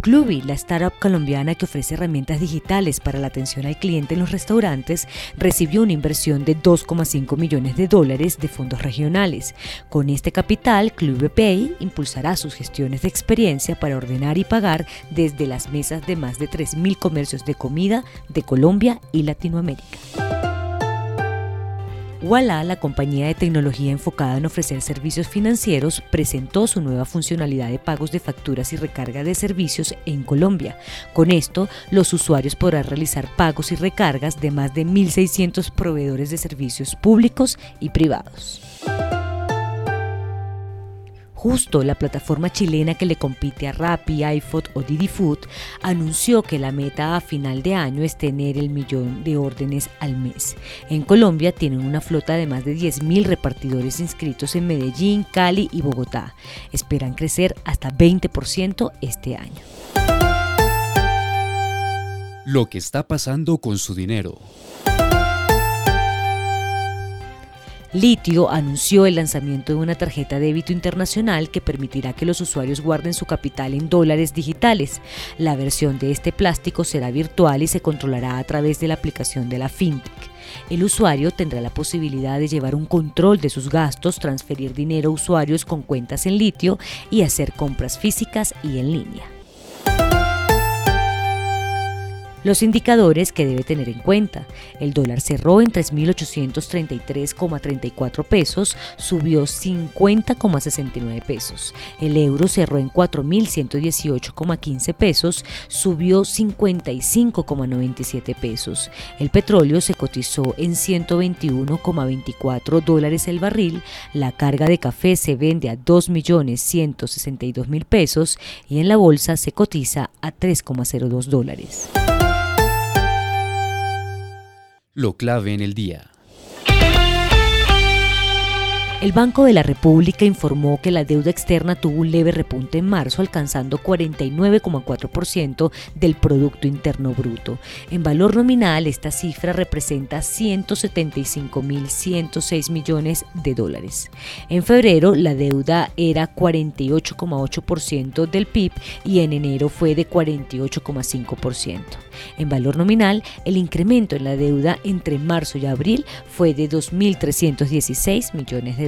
Clubi, la startup colombiana que ofrece herramientas digitales para la atención al cliente en los restaurantes, recibió una inversión de 2,5 millones de dólares de fondos regionales. Con este capital, Club Pay impulsará sus gestiones de experiencia para ordenar y pagar desde las mesas de más de 3.000 comercios de comida de Colombia y Latinoamérica. Walla, la compañía de tecnología enfocada en ofrecer servicios financieros, presentó su nueva funcionalidad de pagos de facturas y recarga de servicios en Colombia. Con esto, los usuarios podrán realizar pagos y recargas de más de 1.600 proveedores de servicios públicos y privados. Justo la plataforma chilena que le compite a Rappi, iFood o Didi Food anunció que la meta a final de año es tener el millón de órdenes al mes. En Colombia tienen una flota de más de 10.000 repartidores inscritos en Medellín, Cali y Bogotá. Esperan crecer hasta 20% este año. Lo que está pasando con su dinero. Litio anunció el lanzamiento de una tarjeta débito internacional que permitirá que los usuarios guarden su capital en dólares digitales. La versión de este plástico será virtual y se controlará a través de la aplicación de la FinTech. El usuario tendrá la posibilidad de llevar un control de sus gastos, transferir dinero a usuarios con cuentas en litio y hacer compras físicas y en línea. Los indicadores que debe tener en cuenta. El dólar cerró en 3.833,34 pesos, subió 50,69 pesos. El euro cerró en 4.118,15 pesos, subió 55,97 pesos. El petróleo se cotizó en 121,24 dólares el barril. La carga de café se vende a 2.162.000 pesos y en la bolsa se cotiza a 3,02 dólares. Lo clave en el día. El Banco de la República informó que la deuda externa tuvo un leve repunte en marzo, alcanzando 49,4% del Producto Interno Bruto. En valor nominal, esta cifra representa 175.106 millones de dólares. En febrero, la deuda era 48,8% del PIB y en enero fue de 48,5%. En valor nominal, el incremento en la deuda entre marzo y abril fue de 2.316 millones de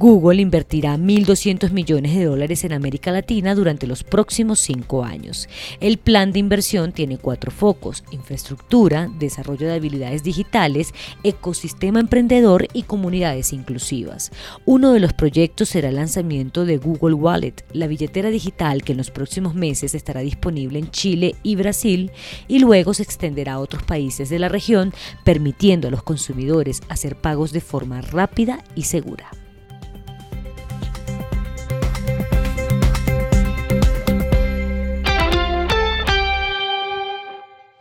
Google invertirá 1.200 millones de dólares en América Latina durante los próximos cinco años. El plan de inversión tiene cuatro focos, infraestructura, desarrollo de habilidades digitales, ecosistema emprendedor y comunidades inclusivas. Uno de los proyectos será el lanzamiento de Google Wallet, la billetera digital que en los próximos meses estará disponible en Chile y Brasil y luego se extenderá a otros países de la región, permitiendo a los consumidores hacer pagos de forma rápida y segura.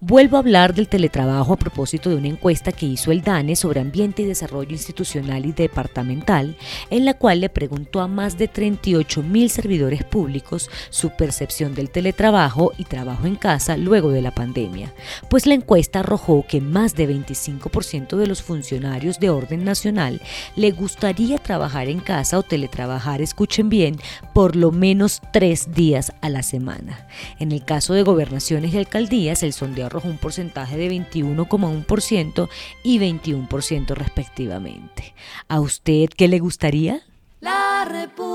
Vuelvo a hablar del teletrabajo a propósito de una encuesta que hizo el DANE sobre ambiente y desarrollo institucional y departamental, en la cual le preguntó a más de 38 mil servidores públicos su percepción del teletrabajo y trabajo en casa luego de la pandemia. Pues la encuesta arrojó que más de 25% de los funcionarios de orden nacional le gustaría trabajar en casa o teletrabajar, escuchen bien, por lo menos tres días a la semana. En el caso de gobernaciones y alcaldías, el sondeo un porcentaje de 21,1% y 21% respectivamente. ¿A usted qué le gustaría? La República.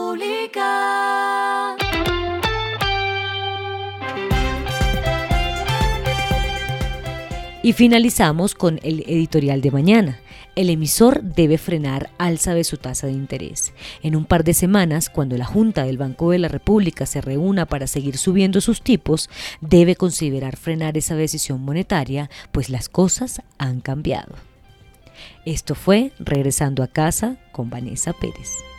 Y finalizamos con el editorial de mañana. El emisor debe frenar alza de su tasa de interés. En un par de semanas, cuando la Junta del Banco de la República se reúna para seguir subiendo sus tipos, debe considerar frenar esa decisión monetaria, pues las cosas han cambiado. Esto fue Regresando a casa con Vanessa Pérez.